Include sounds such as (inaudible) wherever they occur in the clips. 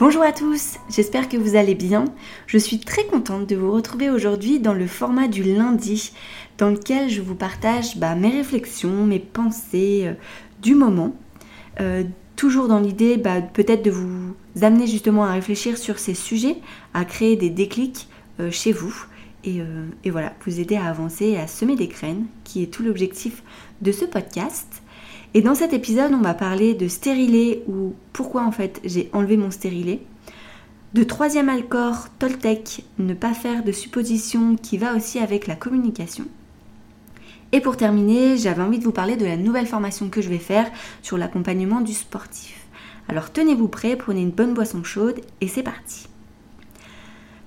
Bonjour à tous, j'espère que vous allez bien. Je suis très contente de vous retrouver aujourd'hui dans le format du lundi, dans lequel je vous partage bah, mes réflexions, mes pensées euh, du moment. Euh, toujours dans l'idée bah, peut-être de vous amener justement à réfléchir sur ces sujets, à créer des déclics euh, chez vous. Et, voilà, vous aider à avancer et à semer des graines, qui est tout l'objectif de ce podcast. Et dans cet épisode, on va parler de stérilet ou pourquoi en fait j'ai enlevé mon stérilet. De troisième alcor Toltec, ne pas faire de suppositions qui va aussi avec la communication. Et pour terminer, j'avais envie de vous parler de la nouvelle formation que je vais faire sur l'accompagnement du sportif. Alors tenez-vous prêts, prenez une bonne boisson chaude et c'est parti.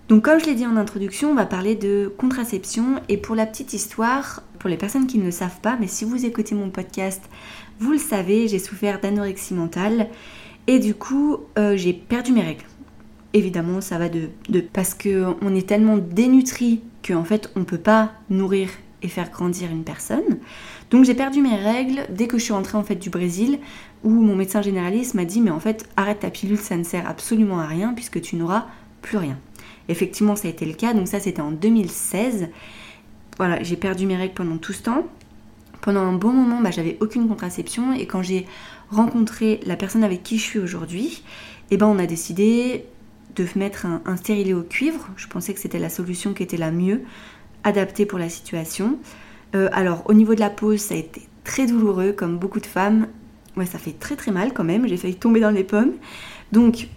Donc comme je l'ai dit en introduction, on va parler de contraception et pour la petite histoire, pour les personnes qui ne le savent pas, mais si vous écoutez mon podcast, vous le savez, j'ai souffert d'anorexie mentale et du coup euh, j'ai perdu mes règles. Évidemment, ça va de, parce qu'on est tellement dénutri qu'en fait on peut pas nourrir et faire grandir une personne. Donc j'ai perdu mes règles dès que je suis rentrée en fait du Brésil où mon médecin généraliste m'a dit mais en fait arrête ta pilule ça ne sert absolument à rien puisque tu n'auras plus rien. Effectivement, ça a été le cas. Donc ça, c'était en 2016. Voilà, j'ai perdu mes règles pendant tout ce temps. Pendant un bon moment, bah, j'avais aucune contraception. Et quand j'ai rencontré la personne avec qui je suis aujourd'hui, eh ben, on a décidé de mettre un, stérilet au cuivre. Je pensais que c'était la solution qui était la mieux adaptée pour la situation. Euh, alors, au niveau de la pause, ça a été très douloureux, comme beaucoup de femmes. Ouais, ça fait très très mal quand même. J'ai failli tomber dans les pommes. Donc,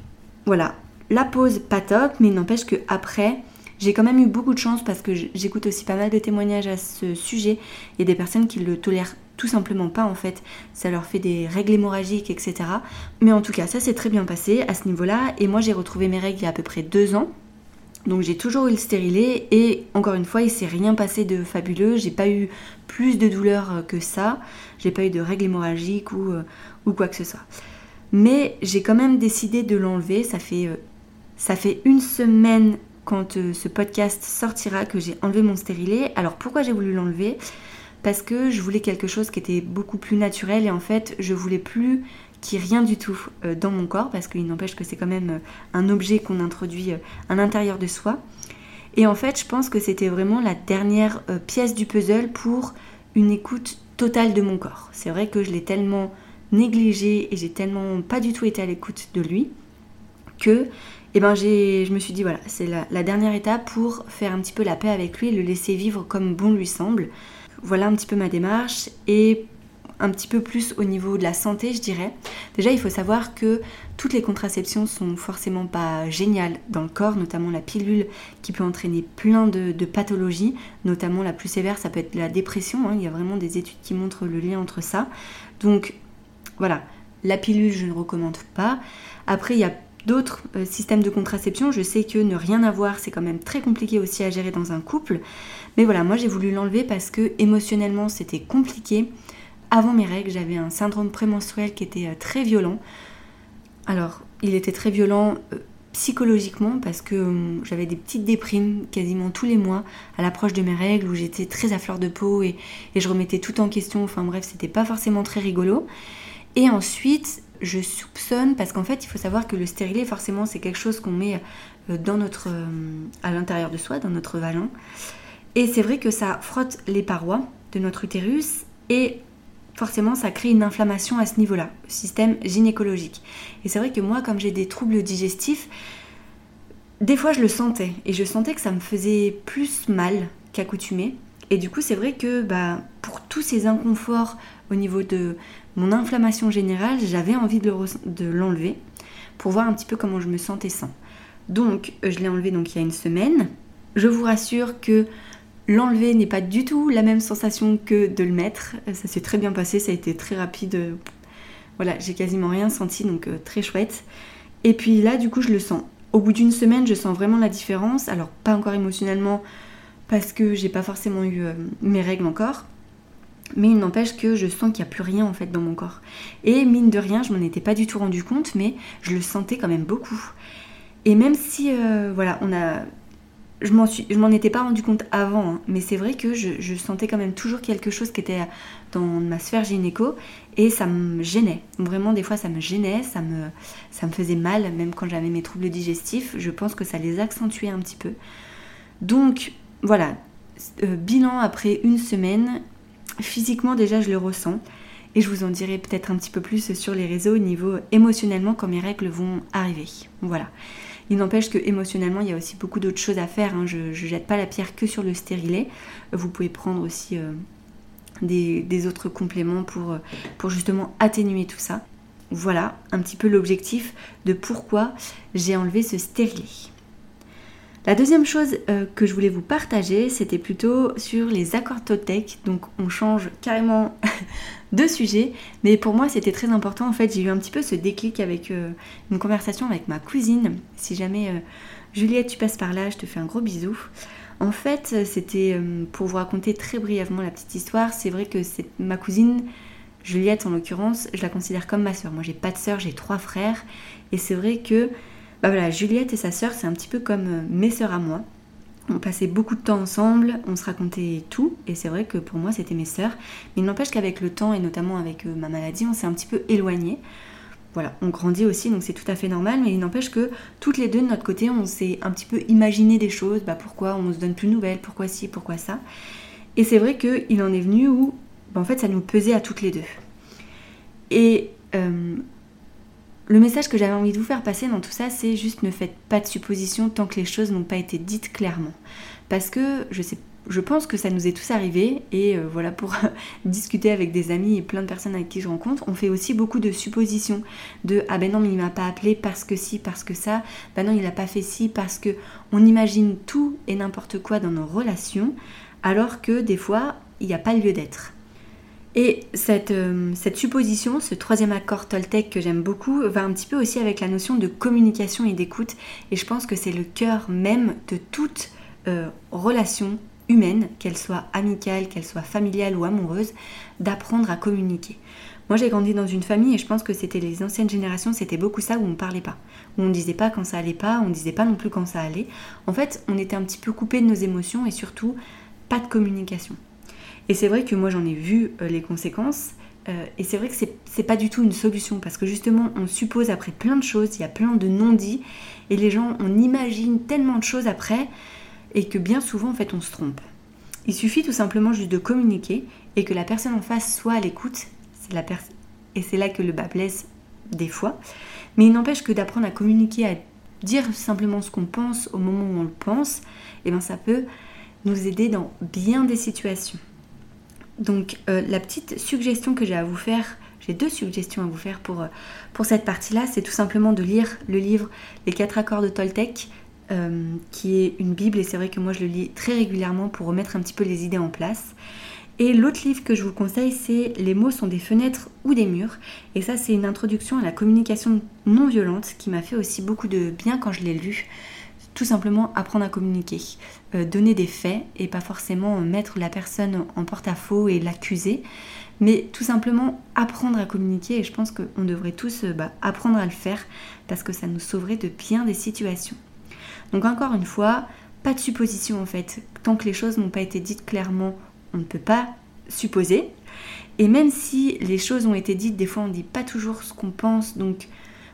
voilà, la pause, pas top, mais n'empêche que après, j'ai quand même eu beaucoup de chance parce que j'écoute aussi pas mal de témoignages à ce sujet. Il y a des personnes qui le tolèrent tout simplement pas en fait. Ça leur fait des règles hémorragiques, etc. Mais en tout cas, ça s'est très bien passé à ce niveau-là. Et moi, j'ai retrouvé mes règles il y a à peu près deux ans. Donc j'ai toujours eu le stérilet et encore une fois, il s'est rien passé de fabuleux. J'ai pas eu plus de douleur que ça. J'ai pas eu de règles hémorragiques ou, euh, ou quoi que ce soit. Mais j'ai quand même décidé de l'enlever. Ça fait euh, ça fait une semaine quand euh, ce podcast sortira que j'ai enlevé mon stérilet. Alors pourquoi j'ai voulu l'enlever? Parce que je voulais quelque chose qui était beaucoup plus naturel et en fait je voulais plus qu'il n'y ait rien du tout euh, dans mon corps parce qu'il n'empêche que c'est quand même euh, un objet qu'on introduit à l'intérieur de soi. Et en fait je pense que c'était vraiment la dernière pièce du puzzle pour une écoute totale de mon corps. C'est vrai que je l'ai tellement négligé et j'ai tellement pas du tout été à l'écoute de lui que eh ben je me suis dit voilà, c'est la, dernière étape pour faire un petit peu la paix avec lui le laisser vivre comme bon lui semble. Voilà un petit peu ma démarche et un petit peu plus au niveau de la santé, je dirais. Déjà, il faut savoir que toutes les contraceptions sont forcément pas géniales dans le corps, notamment la pilule qui peut entraîner plein de, pathologies, notamment la plus sévère, ça peut être la dépression. Hein. Il y a vraiment des études qui montrent le lien entre ça. Donc voilà, la pilule, je ne recommande pas. Après, il y a d'autres euh, systèmes de contraception. Je sais que ne rien avoir, c'est quand même très compliqué aussi à gérer dans un couple. Mais voilà, moi j'ai voulu l'enlever parce que émotionnellement c'était compliqué. Avant mes règles, j'avais un syndrome prémenstruel qui était euh, très violent. Alors, il était très violent euh, psychologiquement parce que hum, j'avais des petites déprimes quasiment tous les mois à l'approche de mes règles où j'étais très à fleur de peau et, et je remettais tout en question. Enfin bref, c'était pas forcément très rigolo. Et ensuite, je soupçonne, parce qu'en fait, il faut savoir que le stérilet, forcément, c'est quelque chose qu'on met euh, euh, à l'intérieur de soi, dans notre vagin. Et c'est vrai que ça frotte les parois de notre utérus et forcément, ça crée une inflammation à ce niveau-là, système gynécologique. Et c'est vrai que moi, comme j'ai des troubles digestifs, des fois, je le sentais. Et je sentais que ça me faisait plus mal qu'accoutumé. Et du coup, c'est vrai que bah, pour tous ces inconforts au niveau de mon inflammation générale, j'avais envie de l'enlever pour voir un petit peu comment je me sentais sans. Donc, je l'ai enlevé donc il y a une semaine. Je vous rassure que l'enlever n'est pas du tout la même sensation que de le mettre. Ça s'est très bien passé, ça a été très rapide. Voilà, j'ai quasiment rien senti, donc très chouette. Et puis là, du coup, je le sens. Au bout d'une semaine, je sens vraiment la différence. Alors, pas encore émotionnellement, parce que j'ai pas forcément eu mes règles encore. Mais il n'empêche que je sens qu'il n'y a plus rien en fait dans mon corps. Et mine de rien, je m'en étais pas du tout rendu compte, mais je le sentais quand même beaucoup. Et même si, euh, voilà, on a. Je m'en, suis... je m'en étais pas rendu compte avant, hein, mais c'est vrai que je, sentais quand même toujours quelque chose qui était dans ma sphère gynéco et ça me gênait. Vraiment, des fois, ça me gênait, ça me, ça me faisait mal, même quand j'avais mes troubles digestifs. Je pense que ça les accentuait un petit peu. Donc, voilà, euh, bilan après une semaine, Physiquement déjà je le ressens et je vous en dirai peut-être un petit peu plus sur les réseaux au niveau émotionnellement quand mes règles vont arriver. Voilà. Il n'empêche que émotionnellement il y a aussi beaucoup d'autres choses à faire. Hein. Je ne jette pas la pierre que sur le stérilet. Vous pouvez prendre aussi euh, des, autres compléments pour, euh, pour justement atténuer tout ça. Voilà un petit peu l'objectif de pourquoi j'ai enlevé ce stérilet. La deuxième chose euh, que je voulais vous partager, c'était plutôt sur les accords Toltec. Donc on change carrément (laughs) de sujet, mais pour moi c'était très important. En fait, j'ai eu un petit peu ce déclic avec euh, une conversation avec ma cousine. Si jamais euh, Juliette, tu passes par là, je te fais un gros bisou. En fait, c'était pour vous raconter très brièvement la petite histoire. C'est vrai que ma cousine. Juliette en l'occurrence, je la considère comme ma soeur. Moi j'ai pas de soeur, j'ai trois frères. Et c'est vrai que bah voilà, Juliette et sa sœur, c'est un petit peu comme euh, mes sœurs à moi. On passait beaucoup de temps ensemble, on se racontait tout, et c'est vrai que pour moi c'était mes sœurs. Mais il n'empêche qu'avec le temps, et notamment avec euh, ma maladie, on s'est un petit peu éloigné. Voilà, on grandit aussi, donc c'est tout à fait normal, mais il n'empêche que toutes les deux de notre côté, on s'est un petit peu imaginé des choses, bah pourquoi on se donne plus de nouvelles, pourquoi ci, pourquoi ça? Et c'est vrai qu'il en est venu où, bah en fait, ça nous pesait à toutes les deux. Et euh, le message que j'avais envie de vous faire passer dans tout ça, c'est juste ne faites pas de suppositions tant que les choses n'ont pas été dites clairement. Parce que je sais je pense que ça nous est tous arrivé et euh, voilà pour (laughs) discuter avec des amis et plein de personnes avec qui je rencontre, on fait aussi beaucoup de suppositions de ah ben non mais il m'a pas appelé parce que si parce que ça, ben non il a pas fait ci parce que on imagine tout et n'importe quoi dans nos relations alors que des fois il n'y a pas lieu d'être. Et euh, cette, supposition, ce troisième accord Toltec que j'aime beaucoup, va un petit peu aussi avec la notion de communication et d'écoute. Et je pense que c'est le cœur même de toute euh, relation humaine, qu'elle soit amicale, qu'elle soit familiale ou amoureuse, d'apprendre à communiquer. Moi j'ai grandi dans une famille et je pense que c'était les anciennes générations, c'était beaucoup ça où on parlait pas. Où on ne disait pas quand ça allait pas, on ne disait pas non plus quand ça allait. En fait, on était un petit peu coupé de nos émotions et surtout pas de communication. Et c'est vrai que moi j'en ai vu euh, les conséquences. Euh, et c'est vrai que c'est pas du tout une solution parce que justement on suppose après plein de choses, il y a plein de non-dits et les gens on imagine tellement de choses après et que bien souvent en fait on se trompe. Il suffit tout simplement juste de communiquer et que la personne en face soit à l'écoute. Et c'est là que le bas blesse des fois. Mais il n'empêche que d'apprendre à communiquer, à dire simplement ce qu'on pense au moment où on le pense, et eh ben ça peut nous aider dans bien des situations. Donc euh, la petite suggestion que j'ai à vous faire, j'ai deux suggestions à vous faire pour, euh, cette partie-là, c'est tout simplement de lire le livre Les quatre accords de Toltec, euh, qui est une Bible, et c'est vrai que moi je le lis très régulièrement pour remettre un petit peu les idées en place. Et l'autre livre que je vous conseille, c'est Les mots sont des fenêtres ou des murs. Et ça, c'est une introduction à la communication non violente qui m'a fait aussi beaucoup de bien quand je l'ai lu tout simplement apprendre à communiquer, euh, donner des faits et pas forcément mettre la personne en porte-à-faux et l'accuser, mais tout simplement apprendre à communiquer et je pense qu'on devrait tous euh, bah, apprendre à le faire parce que ça nous sauverait de bien des situations. Donc encore une fois, pas de supposition en fait. Tant que les choses n'ont pas été dites clairement, on ne peut pas supposer. Et même si les choses ont été dites, des fois on ne dit pas toujours ce qu'on pense, donc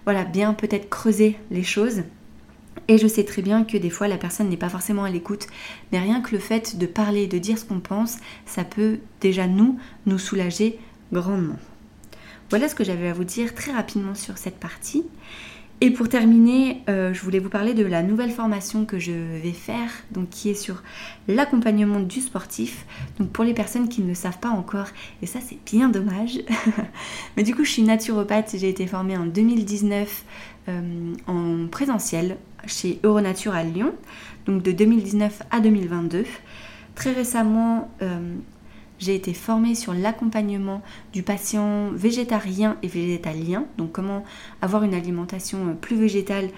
voilà, bien peut-être creuser les choses et je sais très bien que des fois la personne n'est pas forcément à l'écoute, mais rien que le fait de parler, de dire ce qu'on pense, ça peut déjà nous, nous soulager grandement. Voilà ce que j'avais à vous dire très rapidement sur cette partie. Et pour terminer, euh, je voulais vous parler de la nouvelle formation que je vais faire, donc qui est sur l'accompagnement du sportif. Donc pour les personnes qui ne le savent pas encore, et ça c'est bien dommage. (laughs) Mais du coup, je suis naturopathe, j'ai été formée en 2019 euh, en présentiel chez Euronature à Lyon, donc de 2019 à 2022. Très récemment, euh, j'ai été formée sur l'accompagnement du patient végétarien et végétalien, donc comment avoir une alimentation euh, plus végétale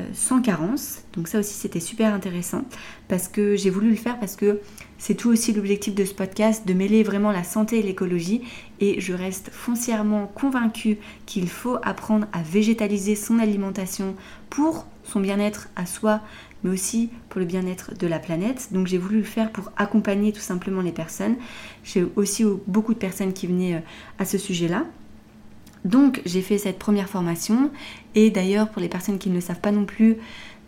euh, sans carence. Donc ça aussi c'était super intéressant parce que j'ai voulu le faire parce que c'est tout aussi l'objectif de ce podcast, de mêler vraiment la santé et l'écologie. Et je reste foncièrement convaincue qu'il faut apprendre à végétaliser son alimentation pour son bien-être à soi, mais aussi pour le bien-être de la planète. Donc j'ai voulu le faire pour accompagner tout simplement les personnes. J'ai aussi beaucoup de personnes qui venaient euh, à ce sujet-là. Donc j'ai fait cette première formation et d'ailleurs pour les personnes qui ne le savent pas non plus,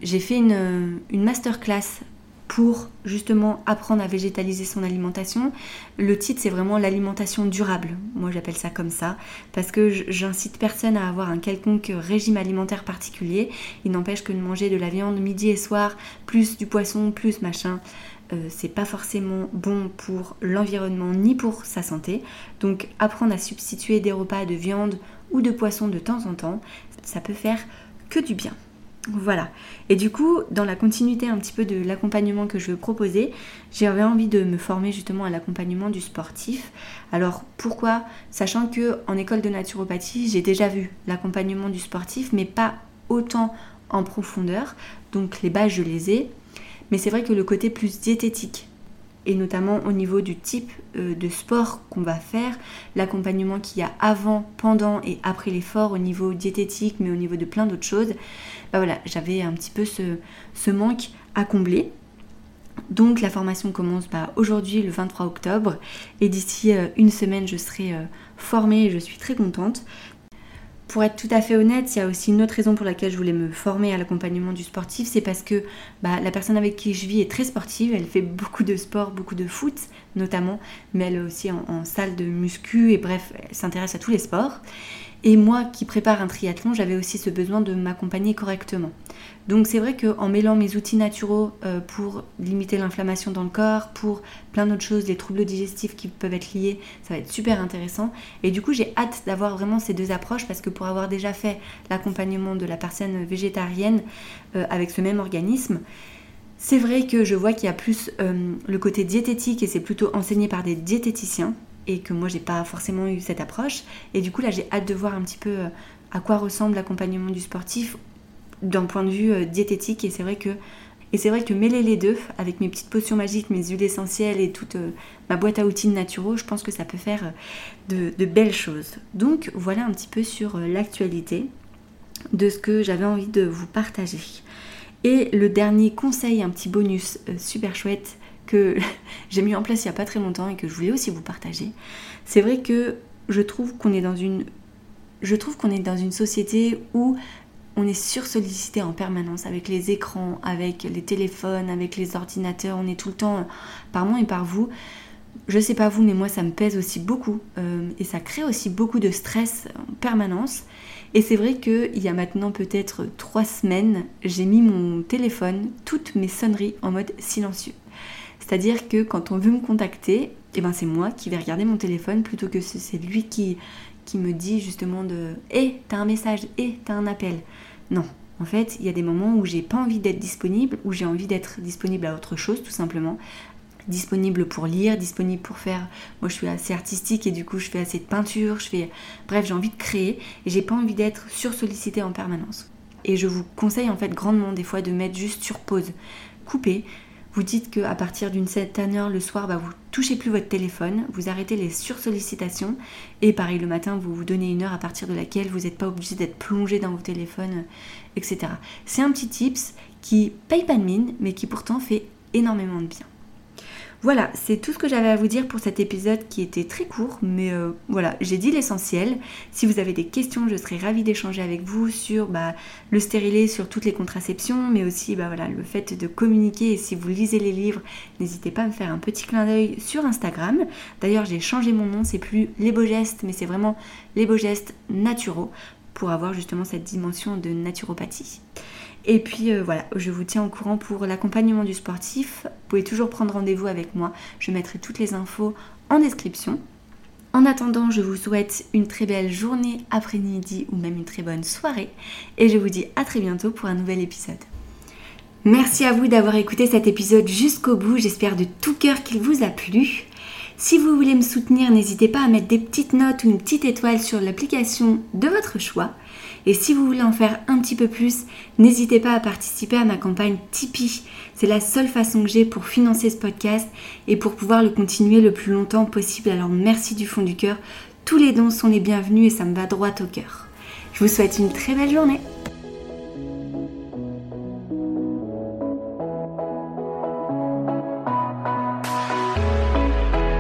j'ai fait une, une masterclass pour justement apprendre à végétaliser son alimentation. Le titre c'est vraiment l'alimentation durable. Moi j'appelle ça comme ça parce que j'incite personne à avoir un quelconque régime alimentaire particulier. Il n'empêche que de manger de la viande midi et soir, plus du poisson, plus machin, euh, c'est pas forcément bon pour l'environnement ni pour sa santé. Donc apprendre à substituer des repas de viande ou de poisson de temps en temps, ça peut faire que du bien. Voilà. Et du coup, dans la continuité un petit peu de l'accompagnement que je veux proposer, j'avais envie de me former justement à l'accompagnement du sportif. Alors pourquoi? Sachant que en école de naturopathie, j'ai déjà vu l'accompagnement du sportif, mais pas autant en profondeur. Donc les bases, je les ai. Mais c'est vrai que le côté plus diététique, et notamment au niveau du type euh, de sport qu'on va faire, l'accompagnement qu'il y a avant, pendant et après l'effort au niveau diététique, mais au niveau de plein d'autres choses, bah voilà, j'avais un petit peu ce, manque à combler. Donc la formation commence bah, aujourd'hui le 23 octobre et d'ici euh, une semaine je serai euh, formée et je suis très contente. Pour être tout à fait honnête, il y a aussi une autre raison pour laquelle je voulais me former à l'accompagnement du sportif, c'est parce que bah, la personne avec qui je vis est très sportive, elle fait beaucoup de sport, beaucoup de foot notamment, mais elle est aussi en salle de muscu et bref, elle s'intéresse à tous les sports. Et moi qui prépare un triathlon, j'avais aussi ce besoin de m'accompagner correctement. Donc c'est vrai qu'en mêlant mes outils naturels euh, pour limiter l'inflammation dans le corps, pour plein d'autres choses, les troubles digestifs qui peuvent être liés, ça va être super intéressant. Et du coup j'ai hâte d'avoir vraiment ces deux approches parce que pour avoir déjà fait l'accompagnement de la personne végétarienne euh, avec ce même organisme, c'est vrai que je vois qu'il y a plus euh, le côté diététique et c'est plutôt enseigné par des diététiciens et que moi j'ai pas forcément eu cette approche. Et du coup là j'ai hâte de voir un petit peu euh, à quoi ressemble l'accompagnement du sportif d'un point de vue euh, diététique et c'est vrai que c'est vrai que mêler les deux avec mes petites potions magiques, mes huiles essentielles et toute euh, ma boîte à outils naturaux, je pense que ça peut faire de belles choses. Donc voilà un petit peu sur l'actualité de ce que j'avais envie de vous partager. Et le dernier conseil, un petit bonus super chouette, que (laughs) j'ai mis en place il n'y a pas très longtemps et que je voulais aussi vous partager. C'est vrai que je trouve qu'on est dans une je trouve qu'on est dans une société où on est sursollicité en permanence avec les écrans, avec les téléphones, avec les ordinateurs, on est tout le temps par moi et par vous. Je sais pas vous, mais moi ça me pèse aussi beaucoup euh, et ça crée aussi beaucoup de stress en permanence. Et c'est vrai qu'il y a maintenant peut-être trois semaines, j'ai mis mon téléphone, toutes mes sonneries en mode silencieux. C'est-à-dire que quand on veut me contacter, eh ben c'est moi qui vais regarder mon téléphone plutôt que c'est lui qui, qui me dit justement de Hé, t'as un message, hé, t'as un appel. Non. En fait, il y a des moments où j'ai pas envie d'être disponible, où j'ai envie d'être disponible à autre chose, tout simplement. Disponible pour lire, disponible pour faire. Moi, je suis assez artistique et du coup, je fais assez de peinture, je fais. Bref, j'ai envie de créer et j'ai pas envie d'être sursollicité en permanence. Et je vous conseille en fait grandement des fois de mettre juste sur pause. Couper, vous dites qu'à partir d'une certaine heure le soir, bah, vous touchez plus votre téléphone, vous arrêtez les sursollicitations et pareil le matin, vous vous donnez une heure à partir de laquelle vous n'êtes pas obligé d'être plongé dans vos téléphones, etc. C'est un petit tips qui paye pas de mine, mais qui pourtant fait énormément de bien. Voilà, c'est tout ce que j'avais à vous dire pour cet épisode qui était très court, mais euh, voilà, j'ai dit l'essentiel. Si vous avez des questions, je serais ravie d'échanger avec vous sur bah, le stérilet, sur toutes les contraceptions, mais aussi bah, le fait de communiquer. Et si vous lisez les livres, n'hésitez pas à me faire un petit clin d'œil sur Instagram. D'ailleurs, j'ai changé mon nom, c'est plus les beaux gestes, mais c'est vraiment les beaux gestes naturaux pour avoir justement cette dimension de naturopathie. Et puis euh, voilà, je vous tiens au courant pour l'accompagnement du sportif. Vous pouvez toujours prendre rendez-vous avec moi. Je mettrai toutes les infos en description. En attendant, je vous souhaite une très belle journée, après-midi ou même une très bonne soirée. Et je vous dis à très bientôt pour un nouvel épisode. Merci à vous d'avoir écouté cet épisode jusqu'au bout. J'espère de tout cœur qu'il vous a plu. Si vous voulez me soutenir, n'hésitez pas à mettre des petites notes ou une petite étoile sur l'application de votre choix. Et si vous voulez en faire un petit peu plus, n'hésitez pas à participer à ma campagne Tipeee. C'est la seule façon que j'ai pour financer ce podcast et pour pouvoir le continuer le plus longtemps possible. Alors merci du fond du cœur. Tous les dons sont les bienvenus et ça me va droit au cœur. Je vous souhaite une très belle journée.